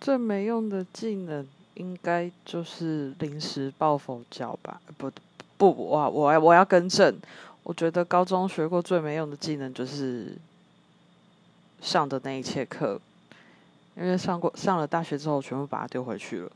最没用的技能应该就是临时抱佛脚吧？不不，我我我要更正，我觉得高中学过最没用的技能就是上的那一切课，因为上过上了大学之后，全部把它丢回去了。